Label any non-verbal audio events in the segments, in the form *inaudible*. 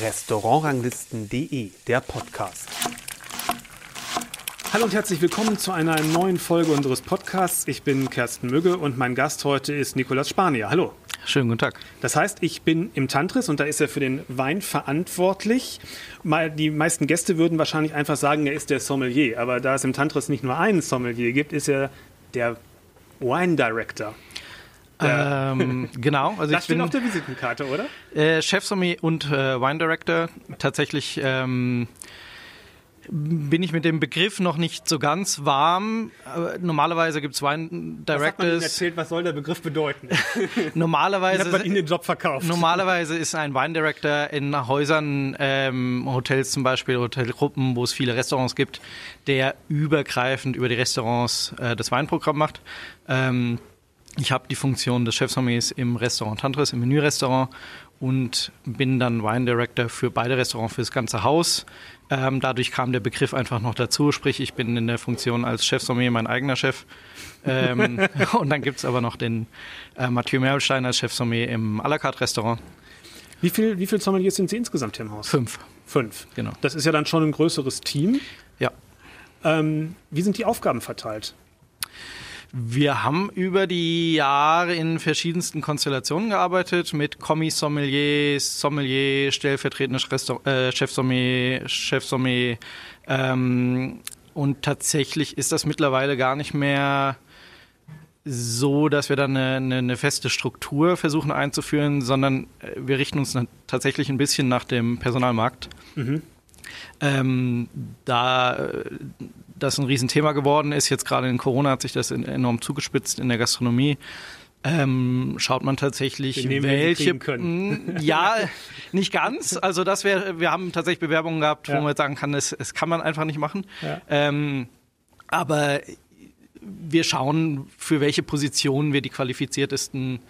Restaurantranglisten.de, der Podcast. Hallo und herzlich willkommen zu einer neuen Folge unseres Podcasts. Ich bin Kersten Mügge und mein Gast heute ist Nikolas Spanier. Hallo. Schönen guten Tag. Das heißt, ich bin im Tantris und da ist er für den Wein verantwortlich. Die meisten Gäste würden wahrscheinlich einfach sagen, er ist der Sommelier. Aber da es im Tantris nicht nur einen Sommelier gibt, ist er der Wine Director. Ähm, *laughs* genau, also das ich steht bin auf der Visitenkarte, oder? Äh, Chefsommelier und äh, Wine Director. Tatsächlich ähm, bin ich mit dem Begriff noch nicht so ganz warm. Normalerweise gibt es Wine Directors. Was hat man Ihnen erzählt, was soll der Begriff bedeuten? *laughs* normalerweise hat man Ihnen den Job verkauft. Normalerweise ist ein Wine Director in Häusern, ähm, Hotels zum Beispiel, Hotelgruppen, wo es viele Restaurants gibt, der übergreifend über die Restaurants äh, das Weinprogramm macht. Ähm, ich habe die Funktion des Chefsommeliers im Restaurant Tantris, im Menürestaurant und bin dann Wine Director für beide Restaurants, für das ganze Haus. Ähm, dadurch kam der Begriff einfach noch dazu, sprich ich bin in der Funktion als Chefsommelier mein eigener Chef. Ähm, *laughs* und dann gibt es aber noch den äh, Mathieu Merlstein als Chefsommelier im à la carte Restaurant. Wie viele wie viel Sommeliers sind Sie insgesamt hier im Haus? Fünf. Fünf, genau. Das ist ja dann schon ein größeres Team. Ja. Ähm, wie sind die Aufgaben verteilt? Wir haben über die Jahre in verschiedensten Konstellationen gearbeitet, mit Kommis-Sommelier, Sommelier, stellvertretendes äh, Chefsommelier, Chefsommelier. Ähm, und tatsächlich ist das mittlerweile gar nicht mehr so, dass wir dann eine, eine, eine, feste Struktur versuchen einzuführen, sondern äh, wir richten uns tatsächlich ein bisschen nach dem Personalmarkt. Mhm. Ähm, da äh, das ein Riesenthema geworden ist. Jetzt gerade in Corona hat sich das enorm zugespitzt in der Gastronomie. Ähm, schaut man tatsächlich, welche. Können. Ja, nicht ganz. *laughs* Also das wäre, wir haben tatsächlich Bewerbungen gehabt, ja. wo man jetzt sagen kann, das, das kann man einfach nicht machen. Ja. Ähm, aber wir schauen, für welche Positionen wir die qualifiziertesten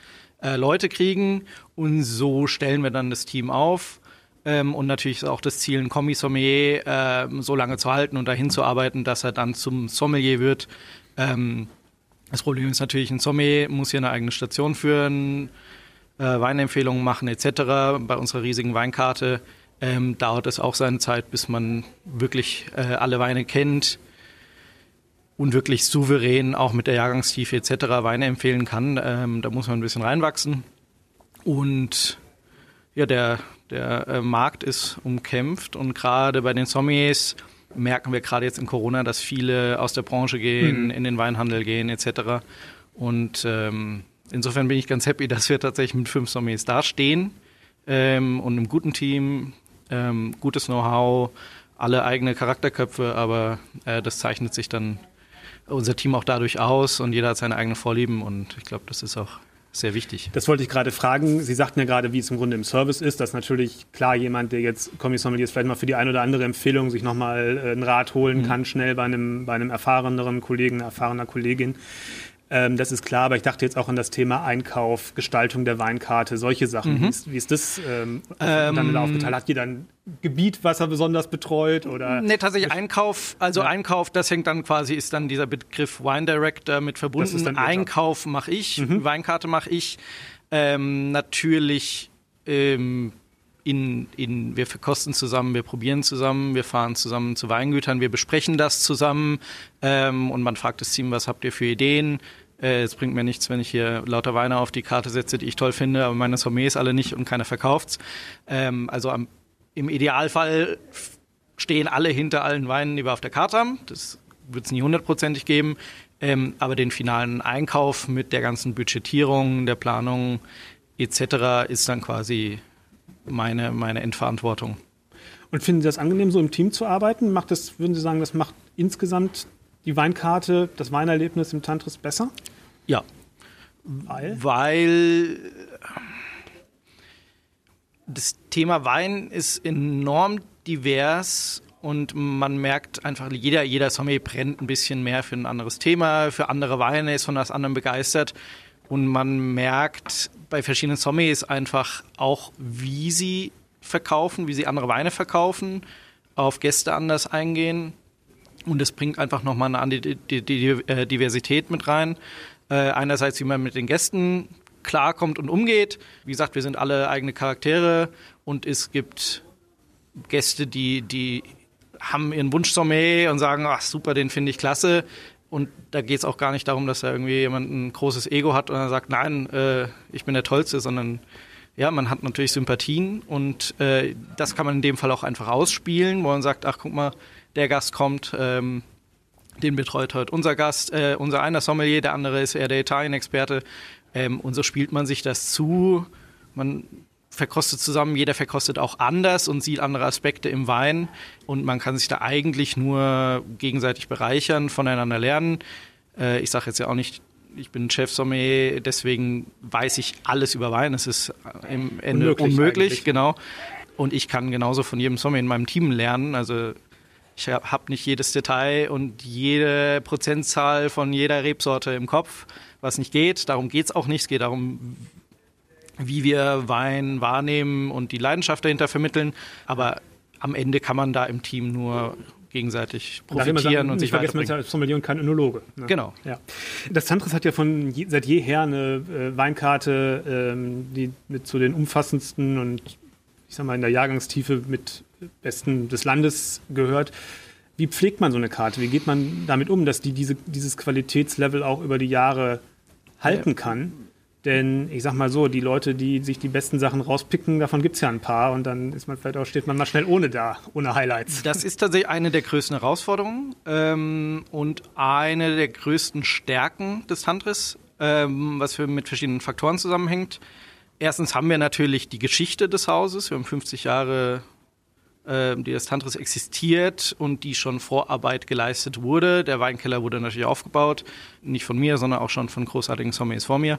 äh, Leute kriegen und so stellen wir dann das Team auf. Ähm, und natürlich ist auch das Ziel, ein Kommis-Sommelier äh, so lange zu halten und dahin zu arbeiten, dass er dann zum Sommelier wird. Ähm, das Problem ist natürlich, ein Sommelier muss hier eine eigene Station führen, äh, Weinempfehlungen machen etc. Bei unserer riesigen Weinkarte ähm, dauert es auch seine Zeit, bis man wirklich äh, alle Weine kennt und wirklich souverän auch mit der Jahrgangstiefe etc. Weine empfehlen kann. Ähm, da muss man ein bisschen reinwachsen. Und ja, der der äh, Markt ist umkämpft und gerade bei den Sommeliers merken wir gerade jetzt in Corona, dass viele aus der Branche gehen, mhm. in den Weinhandel gehen etc. Und ähm, insofern bin ich ganz happy, *laughs* dass wir tatsächlich mit fünf Sommeliers dastehen ähm, und einem guten Team, ähm, gutes Know-how, alle eigene Charakterköpfe, aber äh, das zeichnet sich dann unser Team auch dadurch aus und jeder hat seine eigenen Vorlieben und ich glaube, das ist auch sehr wichtig. Das wollte ich gerade fragen. Sie sagten ja gerade, wie es im Grunde im Service ist, dass natürlich klar jemand, der jetzt Kommissommelier ist, vielleicht mal für die eine oder andere Empfehlung sich nochmal äh, einen Rat holen mhm. kann, schnell bei einem, bei einem erfahreneren Kollegen, erfahrener Kollegin. Ähm, das ist klar, aber ich dachte jetzt auch an das Thema Einkauf, Gestaltung der Weinkarte, solche Sachen. Mhm. Wie, ist, wie, ist, das ähm, ähm, dann aufgeteilt? Hat jeder ein Gebiet, was er besonders betreut? Oder? Nee, tatsächlich Einkauf, also ja. Einkauf, das hängt dann quasi, ist dann dieser Begriff Wine Director mit verbunden. Einkauf mache ich, mhm. Weinkarte mache ich. Ähm, natürlich ähm, in, in, wir verkosten zusammen, wir probieren zusammen, wir fahren zusammen zu Weingütern, wir besprechen das zusammen ähm, und man fragt das Team, was habt ihr für Ideen? Äh, es bringt mir nichts, wenn ich hier lauter Weine auf die Karte setze, die ich toll finde, aber meine Sommets alle nicht und keiner verkauft's. Ähm, also am, im Idealfall stehen alle hinter allen Weinen, die wir auf der Karte haben. Das wird es nie hundertprozentig geben. Ähm, aber den finalen Einkauf mit der ganzen Budgetierung, der Planung etc. ist dann quasi meine, meine Endverantwortung. Und finden Sie das angenehm, so im Team zu arbeiten? Macht das, würden Sie sagen, das macht insgesamt die Weinkarte, das Weinerlebnis im Tantris besser? Ja. Weil? Weil das Thema Wein ist enorm divers und man merkt einfach, jeder, jeder Sommelier brennt ein bisschen mehr für ein anderes Thema, für andere Weine, ist von was anderem begeistert. Und man merkt bei verschiedenen Sommeliers einfach auch, wie sie verkaufen, wie sie andere Weine verkaufen, auf Gäste anders eingehen. Und es bringt einfach nochmal eine äh, Diversität mit rein. Äh, einerseits, wie man mit den Gästen klarkommt und umgeht. Wie gesagt, wir sind alle eigene Charaktere und es gibt Gäste, die, die haben ihren Wunschsommelier und sagen, ach super, den finde ich klasse. Und da geht es auch gar nicht darum, dass da irgendwie jemand ein großes Ego hat und dann sagt, nein, äh, ich bin der Tollste, sondern ja, man hat natürlich Sympathien und äh, das kann man in dem Fall auch einfach ausspielen, wo man sagt, ach guck mal, der Gast kommt, ähm, den betreut heute unser Gast, äh, unser einer Sommelier, der andere ist eher der Italien-Experte. Ähm, und so spielt man sich das zu. Man verkostet zusammen, jeder verkostet auch anders und sieht andere Aspekte im Wein. Und man kann sich da eigentlich nur gegenseitig bereichern, voneinander lernen. Äh, ich sage jetzt ja auch nicht, ich bin Chef-Sommelier, deswegen weiß ich alles über Wein. Es ist im Ende unmöglich, unmöglich genau. Und ich kann genauso von jedem Sommelier in meinem Team lernen. Also ich habe nicht jedes Detail und jede Prozentzahl von jeder Rebsorte im Kopf, was nicht geht. Darum geht es auch nicht. Es geht darum, wie wir Wein wahrnehmen und die Leidenschaft dahinter vermitteln. Aber am Ende kann man da im Team nur gegenseitig profitieren sagen, und sich vergessen man als Sommelier und kein Önologe. Ne? Genau. Ja. Das Tantris hat ja von je, seit jeher eine äh, Weinkarte, ähm, die mit zu den umfassendsten und ich sag mal in der Jahrgangstiefe mit besten des Landes gehört. Wie pflegt man so eine Karte? Wie geht man damit um, dass die diese, dieses Qualitätslevel auch über die Jahre halten kann? Denn ich sag mal so, die Leute, die sich die besten Sachen rauspicken, davon gibt es ja ein paar und dann ist man vielleicht auch, steht man mal schnell ohne da, ohne Highlights. Das ist tatsächlich eine der größten Herausforderungen ähm, und eine der größten Stärken des Tantris, ähm, was für, mit verschiedenen Faktoren zusammenhängt. Erstens haben wir natürlich die Geschichte des Hauses. Wir haben 50 Jahre die das Tantris existiert und die schon Vorarbeit geleistet wurde. Der Weinkeller wurde natürlich aufgebaut, nicht von mir, sondern auch schon von großartigen Sommeliers vor mir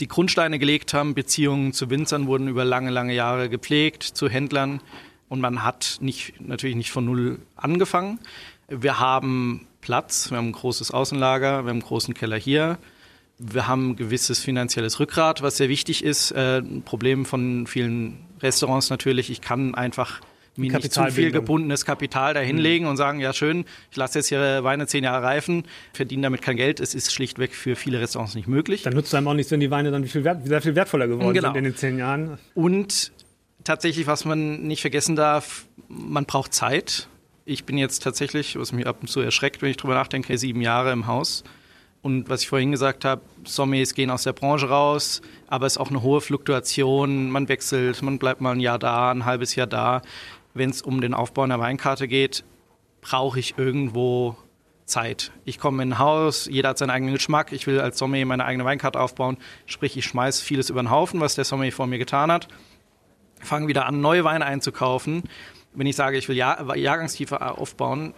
die Grundsteine gelegt haben. Beziehungen zu Winzern wurden über lange, lange Jahre gepflegt, zu Händlern. Und man hat nicht, natürlich nicht von Null angefangen. Wir haben Platz, wir haben ein großes Außenlager, wir haben einen großen Keller hier. Wir haben ein gewisses finanzielles Rückgrat, was sehr wichtig ist. Äh, ein Problem von vielen Restaurants natürlich. Ich kann einfach nicht zu viel gebundenes Kapital dahinlegen mhm. und sagen, ja schön, ich lasse jetzt hier Weine zehn Jahre reifen, verdiene damit kein Geld. Es ist schlichtweg für viele Restaurants nicht möglich. Dann nutzt es einem auch nichts, wenn die Weine dann viel wert, sehr viel wertvoller geworden genau. sind in den zehn Jahren. Und tatsächlich, was man nicht vergessen darf, man braucht Zeit. Ich bin jetzt tatsächlich, was mich ab und zu erschreckt, wenn ich drüber nachdenke, sieben Jahre im Haus. Und was ich vorhin gesagt habe, Sommeliers gehen aus der Branche raus, aber es ist auch eine hohe Fluktuation. Man wechselt, man bleibt mal ein Jahr da, ein halbes Jahr da wenn es um den Aufbau einer Weinkarte geht, brauche ich irgendwo Zeit. Ich komme in ein Haus, jeder hat seinen eigenen Geschmack, ich will als Sommelier meine eigene Weinkarte aufbauen, sprich ich schmeiße vieles über den Haufen, was der Sommelier vor mir getan hat, fange wieder an, neue Weine einzukaufen. Wenn ich sage, ich will Jahr Jahrgangstiefe aufbauen,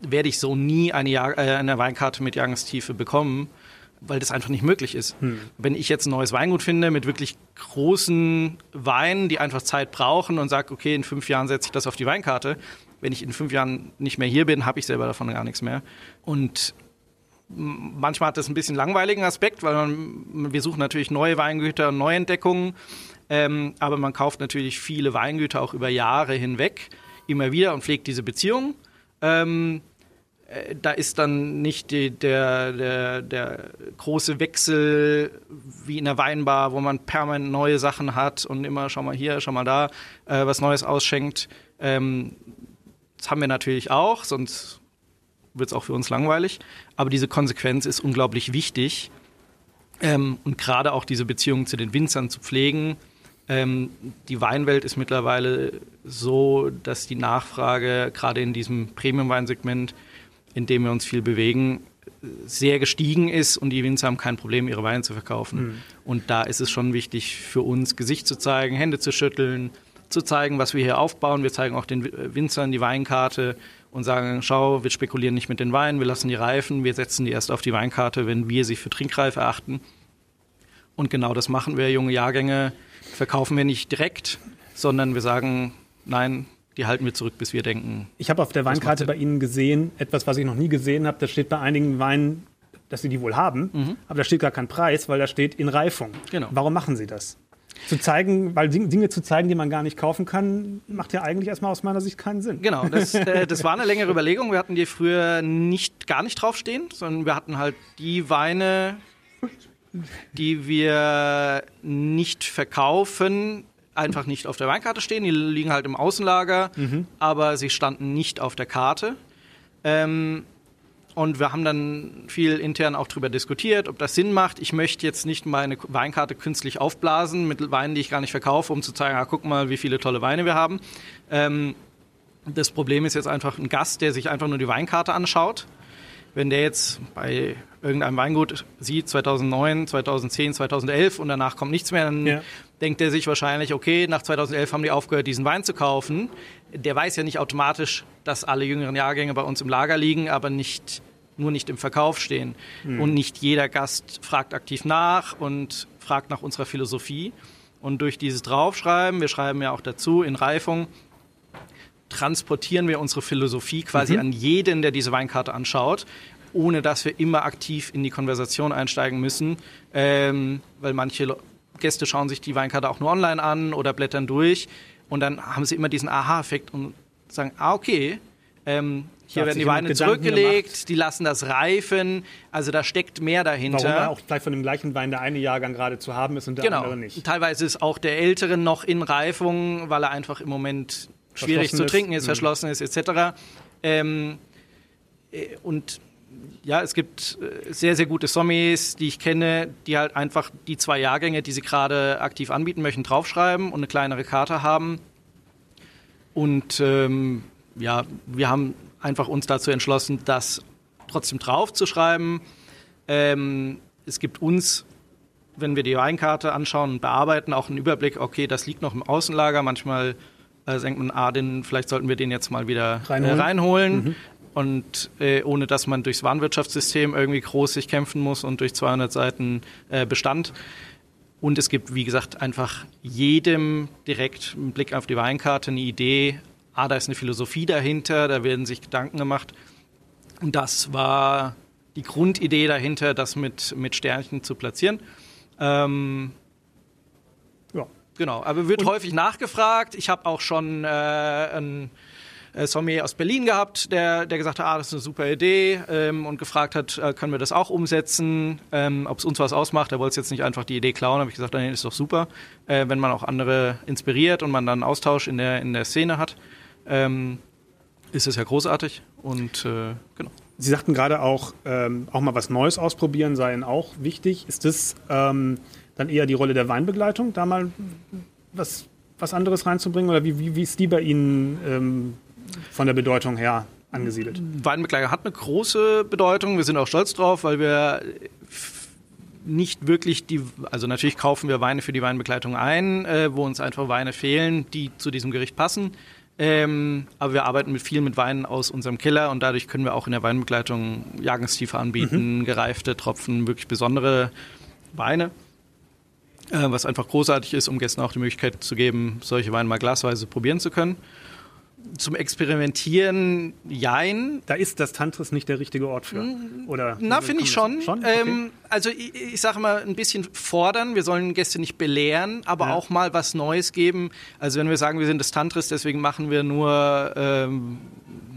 werde ich so nie eine, Jahr äh, eine Weinkarte mit Jahrgangstiefe bekommen, weil das einfach nicht möglich ist. Hm. Wenn ich jetzt ein neues Weingut finde mit wirklich großen Weinen, die einfach Zeit brauchen und sage, okay, in fünf Jahren setze ich das auf die Weinkarte, wenn ich in fünf Jahren nicht mehr hier bin, habe ich selber davon gar nichts mehr. Und manchmal hat das ein bisschen langweiligen Aspekt, weil man, wir suchen natürlich neue Weingüter und Neuentdeckungen, ähm, aber man kauft natürlich viele Weingüter auch über Jahre hinweg immer wieder und pflegt diese Beziehung. Ähm, äh, da ist dann nicht die, der, der, der große Wechsel wie in der Weinbar, wo man permanent neue Sachen hat und immer, schau mal hier, schau mal da, äh, was Neues ausschenkt. Ähm, das haben wir natürlich auch, sonst wird es auch für uns langweilig. Aber diese Konsequenz ist unglaublich wichtig. Ähm, und gerade auch diese Beziehung zu den Winzern zu pflegen. Ähm, die Weinwelt ist mittlerweile so, dass die Nachfrage gerade in diesem Premium-Weinsegment in dem wir uns viel bewegen, sehr gestiegen ist und die Winzer haben kein Problem, ihre Weine zu verkaufen. Mhm. Und da ist es schon wichtig für uns, Gesicht zu zeigen, Hände zu schütteln, zu zeigen, was wir hier aufbauen. Wir zeigen auch den Winzern die Weinkarte und sagen, schau, wir spekulieren nicht mit den Weinen, wir lassen die reifen, wir setzen die erst auf die Weinkarte, wenn wir sie für trinkreif erachten. Und genau das machen wir. Junge Jahrgänge verkaufen wir nicht direkt, sondern wir sagen, nein, die halten wir zurück, bis wir denken. Ich habe auf der Weinkarte bei Ihnen gesehen, etwas, was ich noch nie gesehen habe. Da steht bei einigen Weinen, dass Sie die wohl haben, mhm. aber da steht gar kein Preis, weil da steht in Reifung. Genau. Warum machen Sie das? Zu zeigen, weil Dinge zu zeigen, die man gar nicht kaufen kann, macht ja eigentlich erstmal aus meiner Sicht keinen Sinn. Genau, das, *laughs* äh, das war eine längere Überlegung. Wir hatten die früher nicht, gar nicht draufstehen, sondern wir hatten halt die Weine, die wir nicht verkaufen, einfach nicht auf der Weinkarte stehen. Die liegen halt im Außenlager, mhm. aber sie standen nicht auf der Karte. Ähm, und wir haben dann viel intern auch darüber diskutiert, ob das Sinn macht. Ich möchte jetzt nicht meine Weinkarte künstlich aufblasen mit Weinen, die ich gar nicht verkaufe, um zu zeigen, ah, guck mal, wie viele tolle Weine wir haben. Ähm, das Problem ist jetzt einfach ein Gast, der sich einfach nur die Weinkarte anschaut. Wenn der jetzt bei irgendeinem Weingut sieht, 2009, 2010, 2011 und danach kommt nichts mehr, dann ja. Denkt er sich wahrscheinlich, okay, nach 2011 haben die aufgehört, diesen Wein zu kaufen. Der weiß ja nicht automatisch, dass alle jüngeren Jahrgänge bei uns im Lager liegen, aber nicht, nur nicht im Verkauf stehen. Mhm. Und nicht jeder Gast fragt aktiv nach und fragt nach unserer Philosophie. Und durch dieses Draufschreiben, wir schreiben ja auch dazu in Reifung, transportieren wir unsere Philosophie quasi mhm. an jeden, der diese Weinkarte anschaut, ohne dass wir immer aktiv in die Konversation einsteigen müssen, ähm, weil manche Gäste schauen sich die Weinkarte auch nur online an oder blättern durch und dann haben sie immer diesen Aha-Effekt und sagen, ah okay, ähm, hier werden die Weine zurückgelegt, gemacht. die lassen das reifen. Also da steckt mehr dahinter. Warum auch gleich von dem gleichen Wein der eine Jahrgang gerade zu haben ist und der genau. andere nicht. Teilweise ist auch der ältere noch in Reifung, weil er einfach im Moment schwierig zu trinken ist, mhm. verschlossen ist, etc. Ähm, äh, und ja, es gibt äh, sehr, sehr gute Sommets, die ich kenne, die halt einfach die zwei Jahrgänge, die sie gerade aktiv anbieten möchten, draufschreiben und eine kleinere Karte haben. Und ähm, ja, wir haben einfach uns dazu entschlossen, das trotzdem draufzuschreiben. Ähm, es gibt uns, wenn wir die Weinkarte anschauen und bearbeiten, auch einen Überblick, okay, das liegt noch im Außenlager. Manchmal äh, denkt man, ah, den, vielleicht sollten wir den jetzt mal wieder reinholen. Äh, reinholen. Mhm. Und äh, ohne dass man durchs Warenwirtschaftssystem irgendwie groß sich kämpfen muss und durch 200 Seiten äh, Bestand. Und es gibt, wie gesagt, einfach jedem direkt einen Blick auf die Weinkarte eine Idee, ah, da ist eine Philosophie dahinter, da werden sich Gedanken gemacht. Und das war die Grundidee dahinter, das mit, mit Sternchen zu platzieren. Ähm, ja. Genau, aber wird Und häufig nachgefragt. Ich habe auch schon äh, ein äh, Sommelier aus Berlin gehabt, der, der gesagt hat, ah, das ist eine super Idee ähm, und gefragt hat, äh, können wir das auch umsetzen, ähm, ob es uns was ausmacht. Er wollte jetzt nicht einfach die Idee klauen, habe ich gesagt, nein, ist doch super, äh, wenn man auch andere inspiriert und man dann Austausch in der, in der Szene hat. Ähm, ist es ja großartig und äh, genau. Sie sagten gerade auch, ähm, auch mal was Neues ausprobieren sei auch wichtig. Ist das ähm, dann eher die Rolle der Weinbegleitung, da mal was, was anderes reinzubringen? Oder wie, wie, wie ist die bei Ihnen ähm, von der Bedeutung her angesiedelt? Weinbegleitung hat eine große Bedeutung. Wir sind auch stolz drauf, weil wir nicht wirklich die, also natürlich kaufen wir Weine für die Weinbegleitung ein, äh, wo uns einfach Weine fehlen, die zu diesem Gericht passen. Ähm, aber wir arbeiten mit viel mit Weinen aus unserem Keller und dadurch können wir auch in der Weinbegleitung Jahrgangstiefe anbieten, mhm. gereifte Tropfen, wirklich besondere Weine. Äh, was einfach großartig ist, um Gästen auch die Möglichkeit zu geben, solche Weine mal glasweise probieren zu können zum Experimentieren, jein. Da ist das Tantris nicht der richtige Ort für, oder? Na, finde ich schon. schon? Okay. Ähm, also ich, ich sage mal, ein bisschen fordern. Wir sollen Gäste nicht belehren, aber ja. auch mal was Neues geben. Also wenn wir sagen, wir sind das Tantris, deswegen machen wir nur ähm,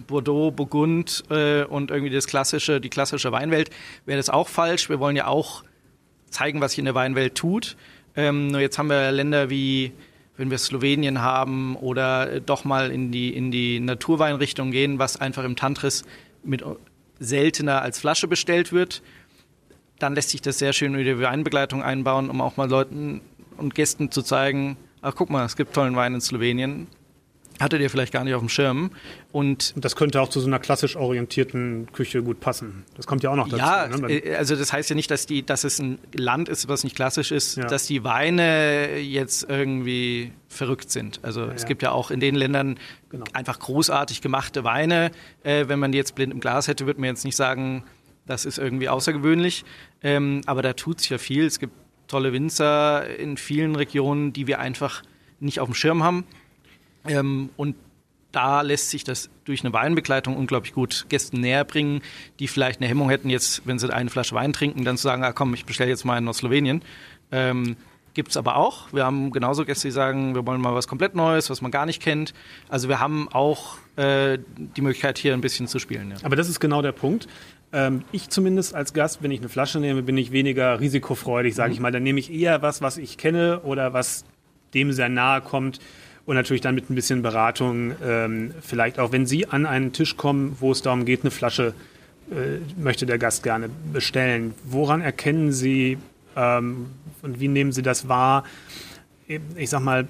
Bordeaux, Burgund äh, und irgendwie das klassische, die klassische Weinwelt, wäre das auch falsch. Wir wollen ja auch zeigen, was sich in der Weinwelt tut. Ähm, nur jetzt haben wir Länder wie wenn wir Slowenien haben oder doch mal in die, in die Naturweinrichtung gehen, was einfach im Tantris mit seltener als Flasche bestellt wird, dann lässt sich das sehr schön in die Weinbegleitung einbauen, um auch mal Leuten und Gästen zu zeigen, ach guck mal, es gibt tollen Wein in Slowenien, hattet ihr vielleicht gar nicht auf dem Schirm. Und, das könnte auch zu so einer klassisch orientierten Küche gut passen. Das kommt ja auch noch dazu. Ja, ne? Äh, also das heißt ja nicht, dass, die, dass es ein Land ist, was nicht klassisch ist, ja. dass die Weine jetzt irgendwie verrückt sind. Also ja, es gibt ja auch in den Ländern genau. einfach großartig gemachte Weine. Äh, wenn man die jetzt blind im Glas hätte, würde man jetzt nicht sagen, das ist irgendwie außergewöhnlich. Ähm, aber da tut es ja viel. Es gibt tolle Winzer in vielen Regionen, die wir einfach nicht auf dem Schirm haben. Ähm, und da lässt sich das durch eine Weinbegleitung unglaublich gut Gästen näher bringen, die vielleicht eine Hemmung hätten, jetzt, wenn sie eine Flasche Wein trinken, dann zu sagen, ah, komm, ich bestelle jetzt mal einen aus Slowenien. Ähm, Gibt es aber auch. Wir haben genauso Gäste, die sagen, wir wollen mal was komplett Neues, was man gar nicht kennt. Also wir haben auch äh, die Möglichkeit, hier ein bisschen zu spielen. Ja. Aber das ist genau der Punkt. Ähm, ich zumindest als Gast, wenn ich eine Flasche nehme, bin ich weniger risikofreudig, sage mhm. ich mal. Dann nehme ich eher was, was ich kenne oder was dem sehr nahe kommt. Und natürlich dann mit ein bisschen Beratung, ähm, vielleicht auch, wenn Sie an einen Tisch kommen, wo es darum geht, eine Flasche äh, möchte der Gast gerne bestellen. Woran erkennen Sie ähm, und wie nehmen Sie das wahr? Ich sag mal,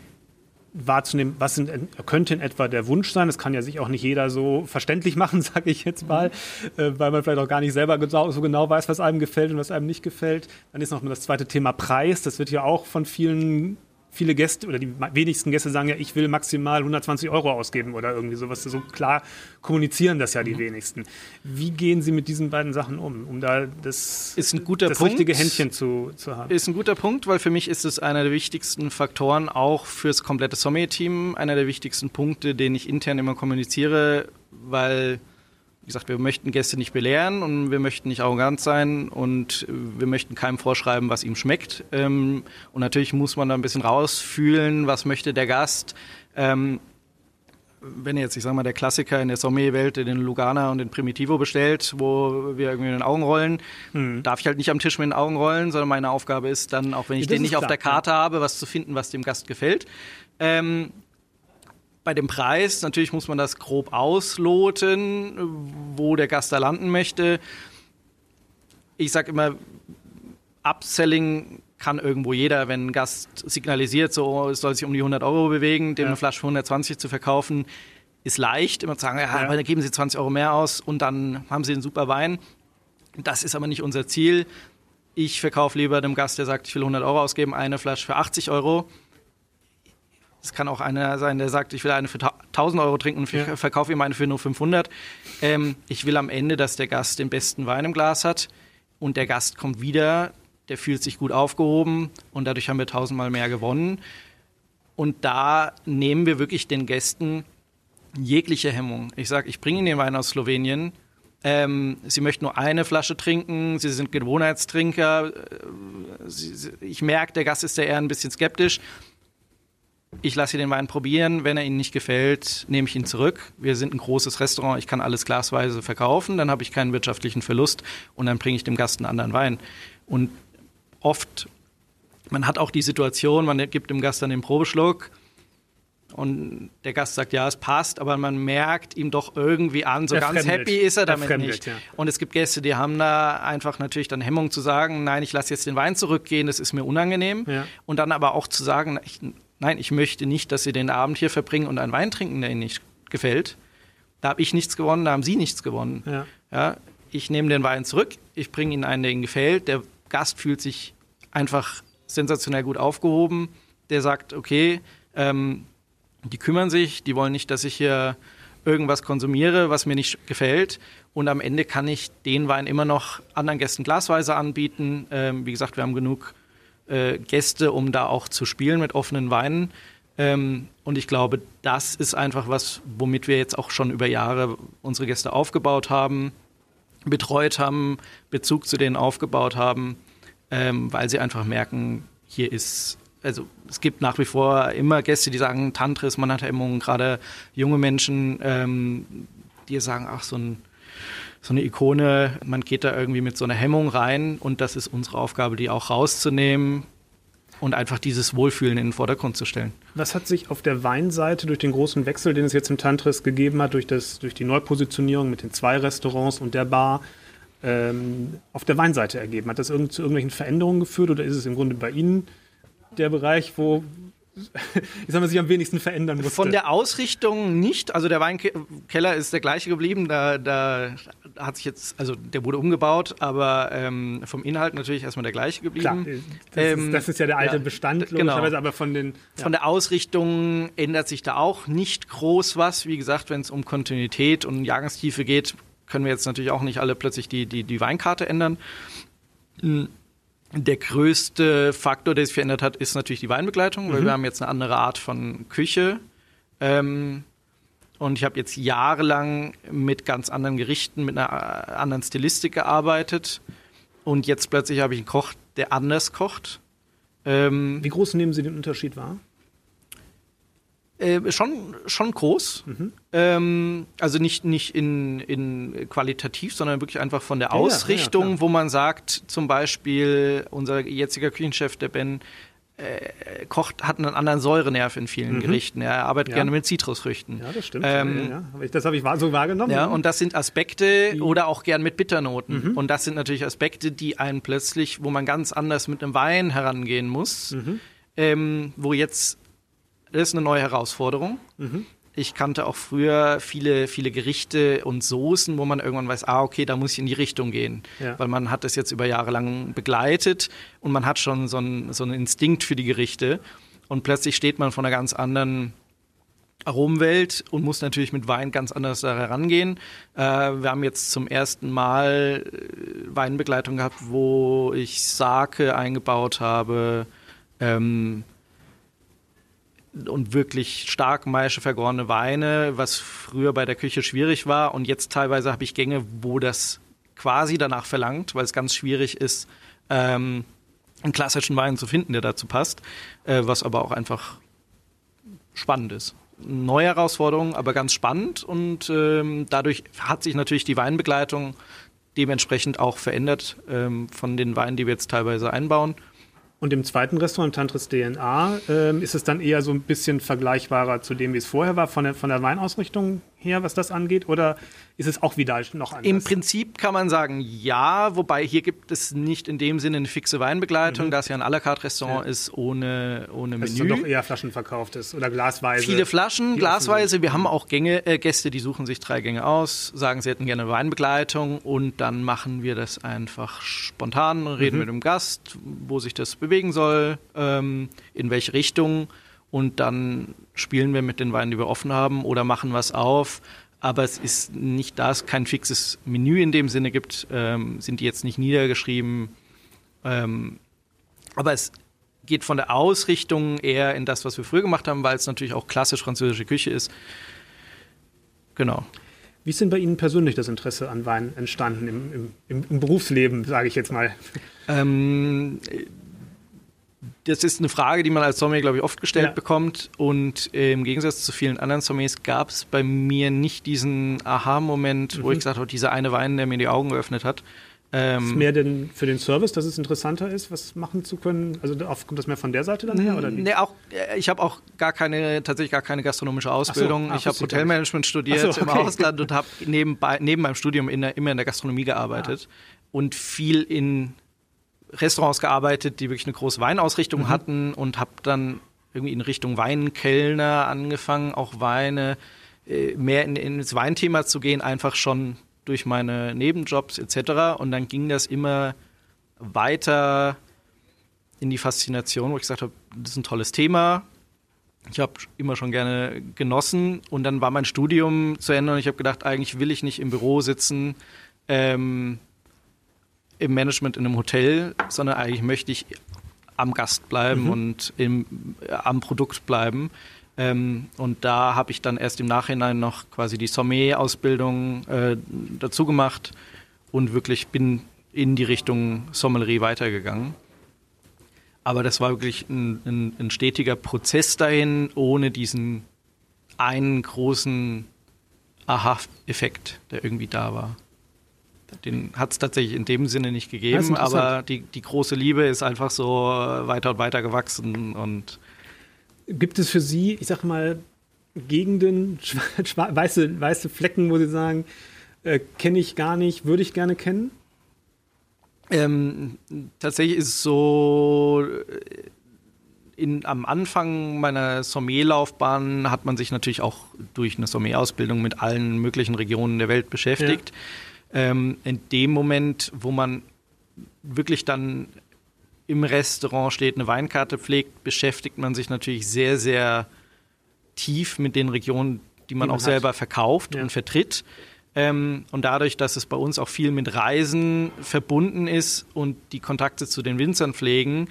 wahrzunehmen, was sind, könnte in etwa der Wunsch sein. Das kann ja sich auch nicht jeder so verständlich machen, *laughs* sage ich jetzt mal, äh, weil man vielleicht auch gar nicht selber so genau weiß, was einem gefällt und was einem nicht gefällt. Dann ist noch das zweite Thema Preis. Das wird ja auch von vielen viele Gäste oder die wenigsten Gäste sagen ja, ich will maximal 120 Euro ausgeben oder irgendwie sowas. So klar kommunizieren das ja die mhm. wenigsten. Wie gehen Sie mit diesen beiden Sachen um, um da das, ist ein guter das richtige Händchen zu, zu haben? Ist ein guter Punkt, weil für mich ist es einer der wichtigsten Faktoren auch fürs komplette Sommelier-Team, einer der wichtigsten Punkte, den ich intern immer kommuniziere, weil wie gesagt, wir möchten Gäste nicht belehren und wir möchten nicht arrogant sein und wir möchten keinem vorschreiben, was ihm schmeckt. Ähm, und natürlich muss man da ein bisschen rausfühlen, was möchte der Gast. Ähm, wenn jetzt, ich sag mal, der Klassiker in der Sommelier-Welt den Lugana und den Primitivo bestellt, wo wir irgendwie in den Augen rollen, hm. darf ich halt nicht am Tisch mit den Augen rollen, sondern meine Aufgabe ist dann, auch wenn ich ja, den nicht klar, auf der Karte ja. habe, was zu finden, was dem Gast gefällt. Ähm, bei dem Preis, natürlich muss man das grob ausloten, wo der Gast da landen möchte. Ich sage immer, Upselling kann irgendwo jeder, wenn ein Gast signalisiert, so es soll sich um die 100 Euro bewegen, dem ja. eine Flasche für 120 zu verkaufen, ist leicht. Immer zu sagen, ja, ja. aber dann geben Sie 20 Euro mehr aus und dann haben Sie einen super Wein. Das ist aber nicht unser Ziel. Ich verkaufe lieber dem Gast, der sagt, ich will 100 Euro ausgeben, eine Flasche für 80 Euro es kann auch einer sein, der sagt, ich will eine für 1000 Euro trinken und ja. verkaufe ihm eine für nur 500. Ähm, ich will am Ende, dass der Gast den besten Wein im Glas hat und der Gast kommt wieder, der fühlt sich gut aufgehoben und dadurch haben wir tausendmal mehr gewonnen. Und da nehmen wir wirklich den Gästen jegliche Hemmung. Ich sage, ich bringe Ihnen den Wein aus Slowenien. Ähm, sie möchten nur eine Flasche trinken, Sie sind Gewohnheitstrinker. Äh, ich merke, der Gast ist ja eher ein bisschen skeptisch ich lasse den Wein probieren. Wenn er Ihnen nicht gefällt, nehme ich ihn zurück. Wir sind ein großes Restaurant, ich kann alles glasweise verkaufen, dann habe ich keinen wirtschaftlichen Verlust und dann bringe ich dem Gast einen anderen Wein. Und oft, man hat auch die Situation, man gibt dem Gast dann den Probeschluck und der Gast sagt, ja, es passt, aber man merkt ihm doch irgendwie an, so ganz happy ist er damit nicht. Ja. Und es gibt Gäste, die haben da einfach natürlich dann Hemmung zu sagen, nein, ich lasse jetzt den Wein zurückgehen, das ist mir unangenehm. Ja. Und dann aber auch zu sagen, ich, Nein, ich möchte nicht, dass Sie den Abend hier verbringen und einen Wein trinken, der Ihnen nicht gefällt. Da habe ich nichts gewonnen, da haben Sie nichts gewonnen. Ja. ja ich nehme den Wein zurück, ich bringe Ihnen einen, der Ihnen gefällt. Der Gast fühlt sich einfach sensationell gut aufgehoben. Der sagt, okay, ähm, die kümmern sich, die wollen nicht, dass ich hier irgendwas konsumiere, was mir nicht gefällt. Und am Ende kann ich den Wein immer noch anderen Gästen glasweise anbieten. Ähm, wie gesagt, wir haben genug äh, Gäste, um da auch zu spielen mit offenen Weinen. Ähm, und ich glaube, das ist einfach was, womit wir jetzt auch schon über Jahre unsere Gäste aufgebaut haben, betreut haben, Bezug zu denen aufgebaut haben, ähm, weil sie einfach merken, hier ist, also es gibt nach wie vor immer Gäste, die sagen, Tantris, man hat Hemmungen, gerade junge Menschen, ähm, die sagen, ach, so ein so eine Ikone, man geht da irgendwie mit so einer Hemmung rein und das ist unsere Aufgabe, die auch rauszunehmen und einfach dieses Wohlfühlen in den Vordergrund zu stellen. Was hat sich auf der Weinseite durch den großen Wechsel, den es jetzt im Tantris gegeben hat, durch, das, durch die Neupositionierung mit den zwei Restaurants und der Bar, ähm, auf der Weinseite ergeben? Hat das irgend, zu irgendwelchen Veränderungen geführt oder ist es im Grunde bei Ihnen der Bereich, wo, ich sag mal, sich am wenigsten verändern musste. Von der Ausrichtung nicht. Also der Weinkeller ist der gleiche geblieben. Da, da hat sich jetzt, also der wurde umgebaut, aber ähm, vom Inhalt natürlich erstmal der gleiche geblieben. Klar, das, ähm, ist, das ist ja der alte ja, Bestand, genau. aber von den. Ja. Von der Ausrichtung ändert sich da auch nicht groß was. Wie gesagt, wenn es um Kontinuität und Jahrgangstiefe geht, können wir jetzt natürlich auch nicht alle plötzlich die, die, die Weinkarte ändern. Hm. Der größte Faktor, der sich verändert hat, ist natürlich die Weinbegleitung, weil mhm. wir haben jetzt eine andere Art von Küche. Ähm, und ich habe jetzt jahrelang mit ganz anderen Gerichten, mit einer äh, anderen Stilistik gearbeitet. Und jetzt plötzlich habe ich einen Koch, der anders kocht. Ähm, Wie groß nehmen Sie den Unterschied wahr? Äh, schon, schon groß. Mhm. Ähm, also nicht, nicht in, in qualitativ, sondern wirklich einfach von der Ausrichtung, ja, ja, wo man sagt, zum Beispiel, unser jetziger Küchenchef, der Ben, äh, kocht, hat einen anderen Säurenerv in vielen mhm. Gerichten. Er arbeitet ja. gerne mit Zitrusfrüchten. Ja, das stimmt. Ähm, ja. Das habe ich so wahrgenommen. Ja, und das sind Aspekte oder auch gern mit Bitternoten. Mhm. Und das sind natürlich Aspekte, die einen plötzlich, wo man ganz anders mit einem Wein herangehen muss, mhm. ähm, wo jetzt das ist eine neue Herausforderung. Mhm. Ich kannte auch früher viele, viele Gerichte und Soßen, wo man irgendwann weiß, ah, okay, da muss ich in die Richtung gehen. Ja. Weil man hat das jetzt über Jahre lang begleitet und man hat schon so einen, so einen Instinkt für die Gerichte. Und plötzlich steht man vor einer ganz anderen Aromenwelt und muss natürlich mit Wein ganz anders da herangehen. Äh, wir haben jetzt zum ersten Mal äh, Weinbegleitung gehabt, wo ich Sake eingebaut habe. Ähm, und wirklich stark maische vergorene Weine, was früher bei der Küche schwierig war. Und jetzt teilweise habe ich Gänge, wo das quasi danach verlangt, weil es ganz schwierig ist, ähm, einen klassischen Wein zu finden, der dazu passt, äh, was aber auch einfach spannend ist. Neue Herausforderung, aber ganz spannend und ähm, dadurch hat sich natürlich die Weinbegleitung dementsprechend auch verändert ähm, von den Weinen, die wir jetzt teilweise einbauen. Und im zweiten Restaurant, Tantris DNA, ähm, ist es dann eher so ein bisschen vergleichbarer zu dem, wie es vorher war, von der, von der Weinausrichtung her, was das angeht? Oder ist es auch wieder noch anders? Im Prinzip kann man sagen, ja, wobei hier gibt es nicht in dem Sinne eine fixe Weinbegleitung, mhm. da es ja ein à la carte Restaurant ja. ist ohne, ohne Menü. Es ist doch eher flaschenverkauftes oder glasweise. Viele Flaschen, glasweise. Wir haben auch Gänge, äh, Gäste, die suchen sich drei Gänge aus, sagen, sie hätten gerne Weinbegleitung und dann machen wir das einfach spontan, reden mhm. mit dem Gast, wo sich das bewegen soll, ähm, in welche Richtung und dann spielen wir mit den Weinen, die wir offen haben oder machen was auf aber es ist nicht, da es kein fixes Menü in dem Sinne gibt, ähm, sind die jetzt nicht niedergeschrieben. Ähm, aber es geht von der Ausrichtung eher in das, was wir früher gemacht haben, weil es natürlich auch klassisch französische Küche ist. Genau. Wie ist denn bei Ihnen persönlich das Interesse an Wein entstanden im, im, im Berufsleben, sage ich jetzt mal? Ähm, das ist eine Frage, die man als Sommelier, glaube ich, oft gestellt ja. bekommt. Und äh, im Gegensatz zu vielen anderen Sommeliers gab es bei mir nicht diesen Aha-Moment, mhm. wo ich gesagt habe, dieser eine Wein, der mir die Augen geöffnet hat. Ähm, ist mehr denn für den Service, dass es interessanter ist, was machen zu können? Also kommt das mehr von der Seite dann her? Oder nee, auch, äh, ich habe auch gar keine, tatsächlich gar keine gastronomische Ausbildung. So, ach, ich habe Hotelmanagement studiert so, okay. im Ausland und habe nebenbei, neben meinem Studium in der, immer in der Gastronomie gearbeitet ah. und viel in Restaurants gearbeitet, die wirklich eine große Weinausrichtung mhm. hatten und habe dann irgendwie in Richtung Weinkellner angefangen, auch Weine äh, mehr in, ins Weinthema zu gehen, einfach schon durch meine Nebenjobs etc. Und dann ging das immer weiter in die Faszination, wo ich gesagt habe, das ist ein tolles Thema. Ich habe immer schon gerne genossen und dann war mein Studium zu Ende und ich habe gedacht, eigentlich will ich nicht im Büro sitzen. Ähm, im Management in einem Hotel, sondern eigentlich möchte ich am Gast bleiben mhm. und im, äh, am Produkt bleiben. Ähm, und da habe ich dann erst im Nachhinein noch quasi die Sommelier-Ausbildung äh, dazu gemacht und wirklich bin in die Richtung Sommelerie weitergegangen. Aber das war wirklich ein, ein, ein stetiger Prozess dahin, ohne diesen einen großen Aha-Effekt, der irgendwie da war. Den hat es tatsächlich in dem Sinne nicht gegeben, aber die, die große Liebe ist einfach so weiter und weiter gewachsen. Und Gibt es für Sie, ich sag mal, Gegenden, *laughs* weiße, weiße Flecken, wo Sie sagen, äh, kenne ich gar nicht, würde ich gerne kennen? Ähm, tatsächlich ist es so, in, am Anfang meiner Sommelier-Laufbahn hat man sich natürlich auch durch eine Sommelier-Ausbildung mit allen möglichen Regionen der Welt beschäftigt. Ja ähm, in dem Moment, wo man wirklich dann im Restaurant steht, eine Weinkarte pflegt, beschäftigt man sich natürlich sehr, sehr tief mit den Regionen, die man, die man auch hat. selber verkauft ja. und vertritt. Ähm, und dadurch, dass es bei uns auch viel mit Reisen verbunden ist und die Kontakte zu den Winzern pflegen,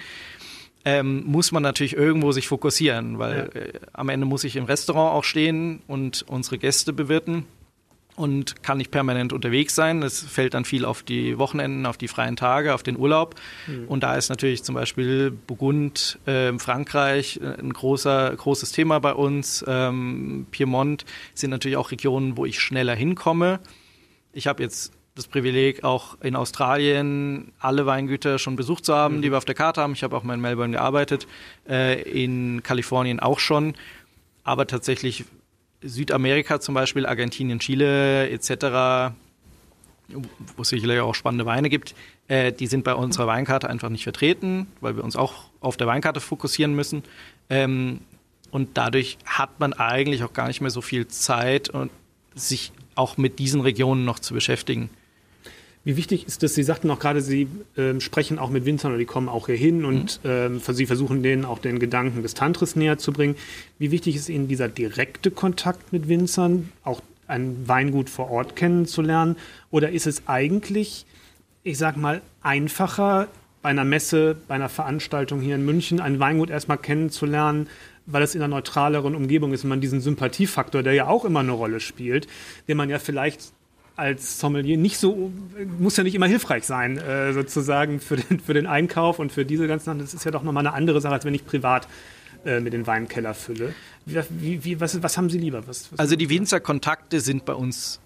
ähm, muss man natürlich irgendwo sich fokussieren, weil ja. äh, am Ende muss ich im Restaurant auch stehen und unsere Gäste bewirten. Und kann nicht permanent unterwegs sein. Das fällt dann viel auf die Wochenenden, auf die freien Tage, auf den Urlaub. Mhm. Und da ist natürlich zum Beispiel Burgund, äh, Frankreich ein großer, großes Thema bei uns. Ähm, Piemont sind natürlich auch Regionen, wo ich schneller hinkomme. Ich habe jetzt das Privileg, auch in Australien alle Weingüter schon besucht zu haben, mhm. die wir auf der Karte haben. Ich habe auch mal in Melbourne gearbeitet, äh, in Kalifornien auch schon. Aber tatsächlich Südamerika zum Beispiel, Argentinien, Chile etc., wo es sicherlich auch spannende Weine gibt, äh, die sind bei unserer Weinkarte einfach nicht vertreten, weil wir uns auch auf der Weinkarte fokussieren müssen. Ähm, und dadurch hat man eigentlich auch gar nicht mehr so viel Zeit, und sich auch mit diesen Regionen noch zu beschäftigen. Wie wichtig ist das? Sie sagten auch gerade, Sie äh, sprechen auch mit Winzern oder die kommen auch hier hin und mhm. äh, Sie versuchen denen auch den Gedanken des Tantris näher zu bringen. Wie wichtig ist Ihnen dieser direkte Kontakt mit Winzern, auch ein Weingut vor Ort kennenzulernen? Oder ist es eigentlich, ich sag mal, einfacher, bei einer Messe, bei einer Veranstaltung hier in München ein Weingut erstmal kennenzulernen, weil es in einer neutraleren Umgebung ist und man diesen Sympathiefaktor, der ja auch immer eine Rolle spielt, den man ja vielleicht als Sommelier nicht so, muss ja nicht immer hilfreich sein, äh, sozusagen für den, für den Einkauf und für diese ganzen Sachen. Das ist ja doch nochmal eine andere Sache, als wenn ich privat äh, mit den Weinkeller fülle. Wie, wie, was, was haben Sie lieber? Was, was also die Winzerkontakte sind bei uns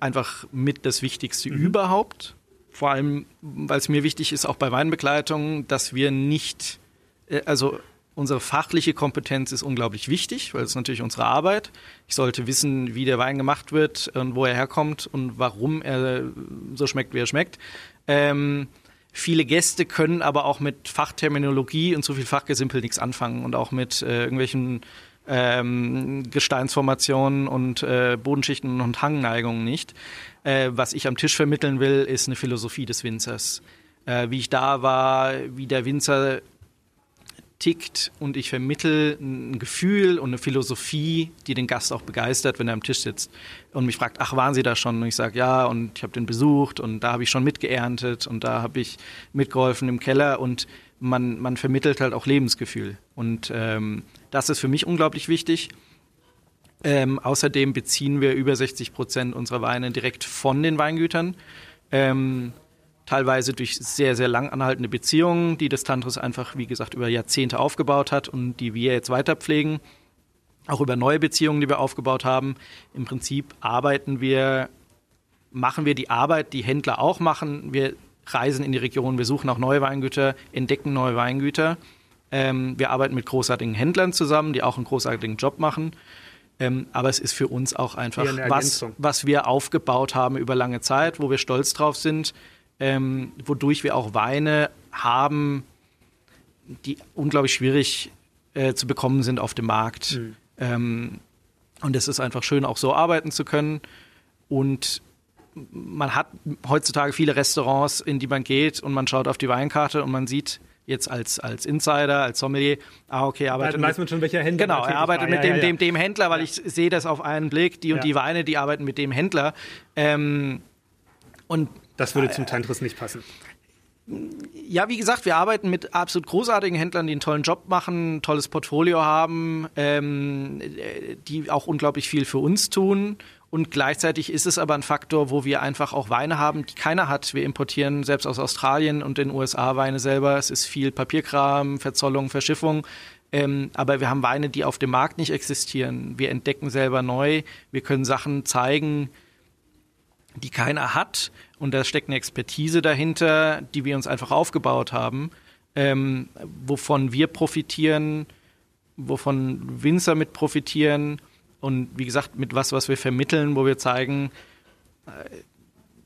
einfach mit das Wichtigste mhm. überhaupt. Vor allem, weil es mir wichtig ist, auch bei Weinbegleitung, dass wir nicht, äh, also Unsere fachliche Kompetenz ist unglaublich wichtig, weil es natürlich unsere Arbeit. Ich sollte wissen, wie der Wein gemacht wird und wo er herkommt und warum er so schmeckt, wie er schmeckt. Ähm, viele Gäste können aber auch mit Fachterminologie und so viel Fachgesimpel nichts anfangen und auch mit äh, irgendwelchen ähm, Gesteinsformationen und äh, Bodenschichten und Hangneigungen nicht. Äh, was ich am Tisch vermitteln will, ist eine Philosophie des Winzers. Äh, wie ich da war, wie der Winzer tickt und ich vermittel ein Gefühl und eine Philosophie, die den Gast auch begeistert, wenn er am Tisch sitzt und mich fragt, ach, waren Sie da schon? Und ich sage, ja, und ich habe den besucht und da habe ich schon mitgeerntet und da habe ich mitgeholfen im Keller und man, man vermittelt halt auch Lebensgefühl. Und ähm, das ist für mich unglaublich wichtig. Ähm, außerdem beziehen wir über 60 Prozent unserer Weine direkt von den Weingütern. Ähm, teilweise durch sehr, sehr lang anhaltende Beziehungen, die das Tantris einfach, wie gesagt, über Jahrzehnte aufgebaut hat und die wir jetzt weiter pflegen. Auch über neue Beziehungen, die wir aufgebaut haben. Im Prinzip arbeiten wir, machen wir die Arbeit, die Händler auch machen. Wir reisen in die Region, wir suchen auch neue Weingüter, entdecken neue Weingüter. Ähm, wir arbeiten mit großartigen Händlern zusammen, die auch einen großartigen Job machen. Ähm, aber es ist für uns auch einfach was, was wir aufgebaut haben über lange Zeit, wo wir stolz drauf sind ähm, wodurch wir auch Weine haben, die unglaublich schwierig äh, zu bekommen sind auf dem Markt. Mhm. Ähm, und es ist einfach schön, auch so arbeiten zu können. Und man hat heutzutage viele Restaurants, in die man geht und man schaut auf die Weinkarte und man sieht jetzt als, als Insider, als Sommelier, ah, okay, arbeitet Dann weiß man schon, welcher Händler Genau, er arbeitet mit ja, dem, ja, ja. dem, dem Händler, weil ich sehe das auf einen Blick, die und die Weine, die arbeiten mit dem Händler. Ähm, und das würde zum Tantris nicht passen. Ja, wie gesagt, wir arbeiten mit absolut großartigen Händlern, die einen tollen Job machen, ein tolles Portfolio haben, ähm, die auch unglaublich viel für uns tun. Und gleichzeitig ist es aber ein Faktor, wo wir einfach auch Weine haben, die keiner hat. Wir importieren selbst aus Australien und den USA Weine selber. Es ist viel Papierkram, Verzollung, Verschiffung. Ähm, aber wir haben Weine, die auf dem Markt nicht existieren. Wir entdecken selber neu. Wir können Sachen zeigen, die keiner hat. Und da steckt eine Expertise dahinter, die wir uns einfach aufgebaut haben, ähm, wovon wir profitieren, wovon Winzer mit profitieren und wie gesagt, mit was, was wir vermitteln, wo wir zeigen, äh,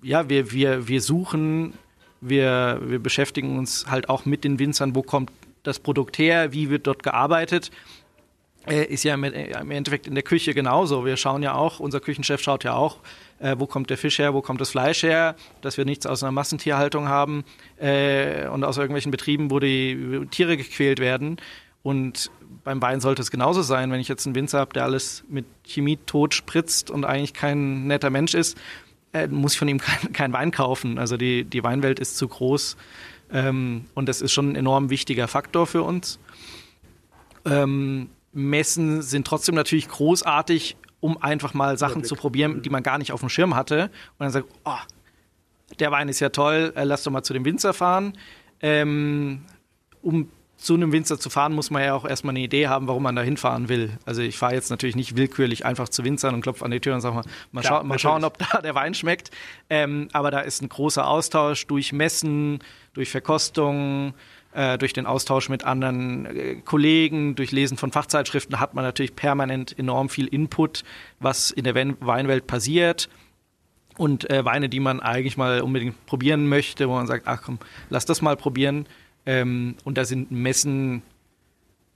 ja, wir, wir, wir suchen, wir, wir beschäftigen uns halt auch mit den Winzern, wo kommt das Produkt her, wie wird dort gearbeitet äh, ist ja äh, im Endeffekt in der Küche genauso. Wir schauen ja auch, unser Küchenchef schaut ja auch, äh, wo kommt der Fisch her, wo kommt das Fleisch her, dass wir nichts aus einer Massentierhaltung haben äh, und aus irgendwelchen Betrieben, wo die Tiere gequält werden. Und beim Wein sollte es genauso sein, wenn ich jetzt einen Winzer habe, der alles mit Chemie tot spritzt und eigentlich kein netter Mensch ist, äh, muss ich von ihm *laughs* kein, kein, Wein kaufen. Also die, die Weinwelt ist zu groß ähm, und das ist schon ein enorm wichtiger Faktor für uns. Ähm, Messen sind trotzdem natürlich großartig, um einfach mal Sachen zu probieren, die man gar nicht auf dem Schirm hatte. Und dann sagt, oh, der Wein ist ja toll, äh, lass doch mal zu dem Winzer fahren. Ähm, um zu einem Winzer zu fahren, muss man ja auch erstmal eine Idee haben, warum man da hinfahren will. Also ich fahre jetzt natürlich nicht willkürlich einfach zu Winzern und klopfe an die Tür und sage mal, mal, Klar, schau, mal schauen, ob da der Wein schmeckt. Ähm, aber da ist ein großer Austausch durch Messen, durch Verkostungen, äh, durch den Austausch mit anderen äh, Kollegen, durch Lesen von Fachzeitschriften hat man natürlich permanent enorm viel Input, was in der Weinwelt passiert und äh, Weine, die man eigentlich mal unbedingt probieren möchte, wo man sagt, ach komm, lass das mal probieren. Ähm, und da sind Messen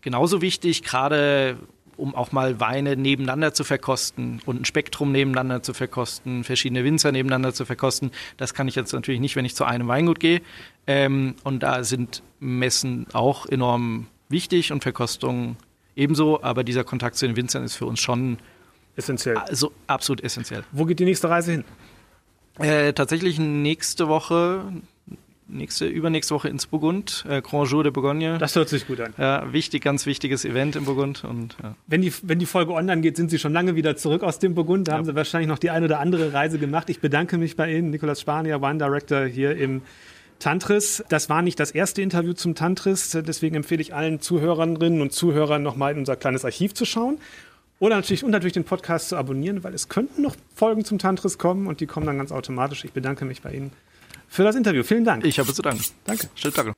genauso wichtig, gerade um auch mal Weine nebeneinander zu verkosten und ein Spektrum nebeneinander zu verkosten, verschiedene Winzer nebeneinander zu verkosten. Das kann ich jetzt natürlich nicht, wenn ich zu einem Weingut gehe. Ähm, und da sind Messen auch enorm wichtig und Verkostungen ebenso. Aber dieser Kontakt zu den Winzern ist für uns schon essentiell. Also absolut essentiell. Wo geht die nächste Reise hin? Äh, tatsächlich nächste Woche nächste, übernächste Woche ins Burgund, äh, Grand Jour de Bourgogne. Das hört sich gut an. Ja, wichtig, ganz wichtiges Event im Burgund. Und, ja. wenn, die, wenn die Folge online geht, sind Sie schon lange wieder zurück aus dem Burgund. Da ja. haben Sie wahrscheinlich noch die eine oder andere Reise gemacht. Ich bedanke mich bei Ihnen, Nikolaus Spanier, Wine Director hier im Tantris. Das war nicht das erste Interview zum Tantris, deswegen empfehle ich allen Zuhörerinnen und Zuhörern nochmal in unser kleines Archiv zu schauen. Oder natürlich, und natürlich den Podcast zu abonnieren, weil es könnten noch Folgen zum Tantris kommen und die kommen dann ganz automatisch. Ich bedanke mich bei Ihnen für das Interview. Vielen Dank. Ich habe zu danken. Danke. Schönen Tag.